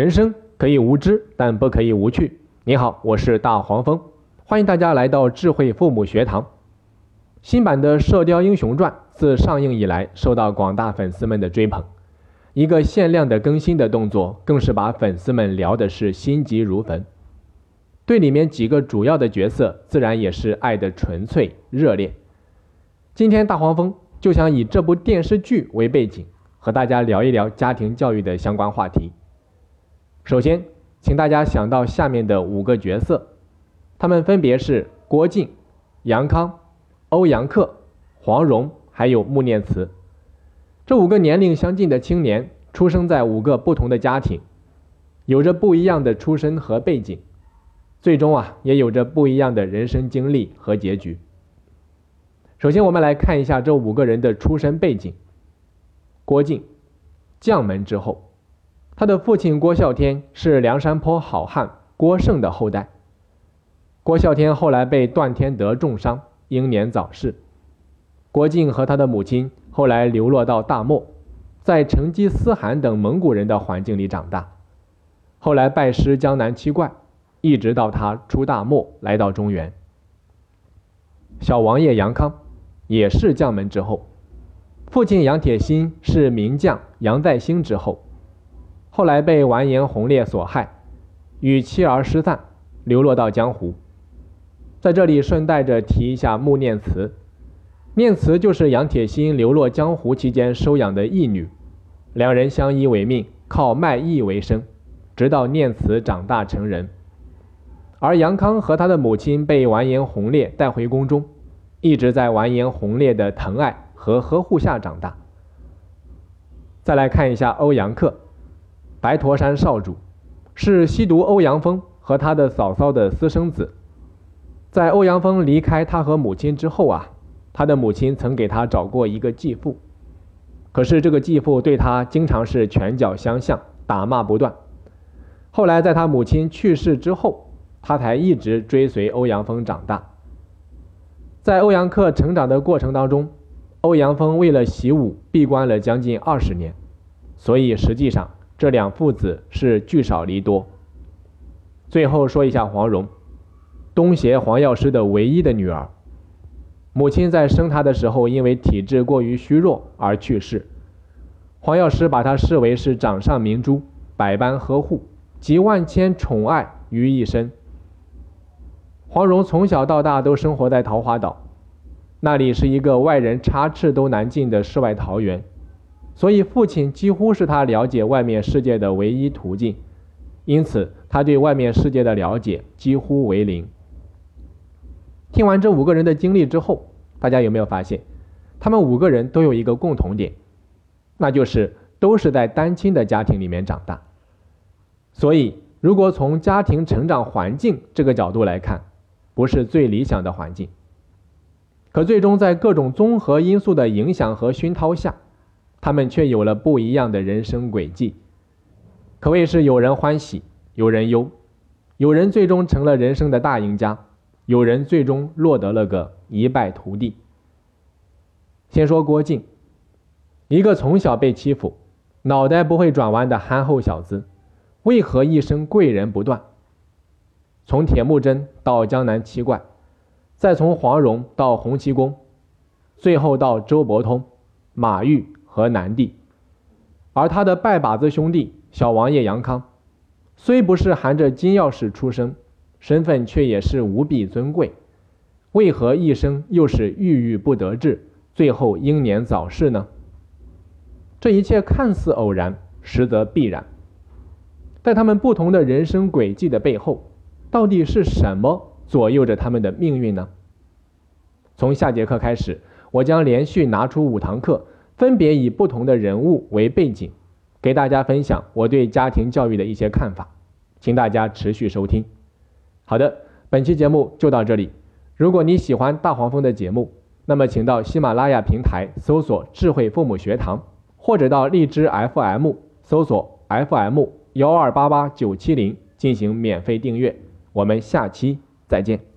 人生可以无知，但不可以无趣。你好，我是大黄蜂，欢迎大家来到智慧父母学堂。新版的《射雕英雄传》自上映以来，受到广大粉丝们的追捧。一个限量的更新的动作，更是把粉丝们聊的是心急如焚。对里面几个主要的角色，自然也是爱的纯粹热烈。今天大黄蜂就想以这部电视剧为背景，和大家聊一聊家庭教育的相关话题。首先，请大家想到下面的五个角色，他们分别是郭靖、杨康、欧阳克、黄蓉，还有穆念慈。这五个年龄相近的青年，出生在五个不同的家庭，有着不一样的出身和背景，最终啊，也有着不一样的人生经历和结局。首先，我们来看一下这五个人的出身背景。郭靖，将门之后。他的父亲郭啸天是梁山泊好汉郭盛的后代。郭啸天后来被段天德重伤，英年早逝。郭靖和他的母亲后来流落到大漠，在成吉思汗等蒙古人的环境里长大，后来拜师江南七怪，一直到他出大漠来到中原。小王爷杨康也是将门之后，父亲杨铁心是名将杨再兴之后。后来被完颜洪烈所害，与妻儿失散，流落到江湖。在这里顺带着提一下穆念慈，念慈就是杨铁心流落江湖期间收养的义女，两人相依为命，靠卖艺为生，直到念慈长大成人。而杨康和他的母亲被完颜洪烈带回宫中，一直在完颜洪烈的疼爱和呵护下长大。再来看一下欧阳克。白驼山少主是西毒欧阳锋和他的嫂嫂的私生子。在欧阳锋离开他和母亲之后啊，他的母亲曾给他找过一个继父，可是这个继父对他经常是拳脚相向，打骂不断。后来在他母亲去世之后，他才一直追随欧阳锋长大。在欧阳克成长的过程当中，欧阳锋为了习武闭关了将近二十年，所以实际上。这两父子是聚少离多。最后说一下黄蓉，东邪黄药师的唯一的女儿，母亲在生她的时候因为体质过于虚弱而去世，黄药师把她视为是掌上明珠，百般呵护，集万千宠爱于一身。黄蓉从小到大都生活在桃花岛，那里是一个外人插翅都难进的世外桃源。所以，父亲几乎是他了解外面世界的唯一途径，因此他对外面世界的了解几乎为零。听完这五个人的经历之后，大家有没有发现，他们五个人都有一个共同点，那就是都是在单亲的家庭里面长大。所以，如果从家庭成长环境这个角度来看，不是最理想的环境。可最终在各种综合因素的影响和熏陶下，他们却有了不一样的人生轨迹，可谓是有人欢喜，有人忧，有人最终成了人生的大赢家，有人最终落得了个一败涂地。先说郭靖，一个从小被欺负、脑袋不会转弯的憨厚小子，为何一生贵人不断？从铁木真到江南七怪，再从黄蓉到洪七公，最后到周伯通、马玉。和南帝，而他的拜把子兄弟小王爷杨康，虽不是含着金钥匙出生，身份却也是无比尊贵。为何一生又是郁郁不得志，最后英年早逝呢？这一切看似偶然，实则必然。在他们不同的人生轨迹的背后，到底是什么左右着他们的命运呢？从下节课开始，我将连续拿出五堂课。分别以不同的人物为背景，给大家分享我对家庭教育的一些看法，请大家持续收听。好的，本期节目就到这里。如果你喜欢大黄蜂的节目，那么请到喜马拉雅平台搜索“智慧父母学堂”，或者到荔枝 FM 搜索 FM 幺二八八九七零进行免费订阅。我们下期再见。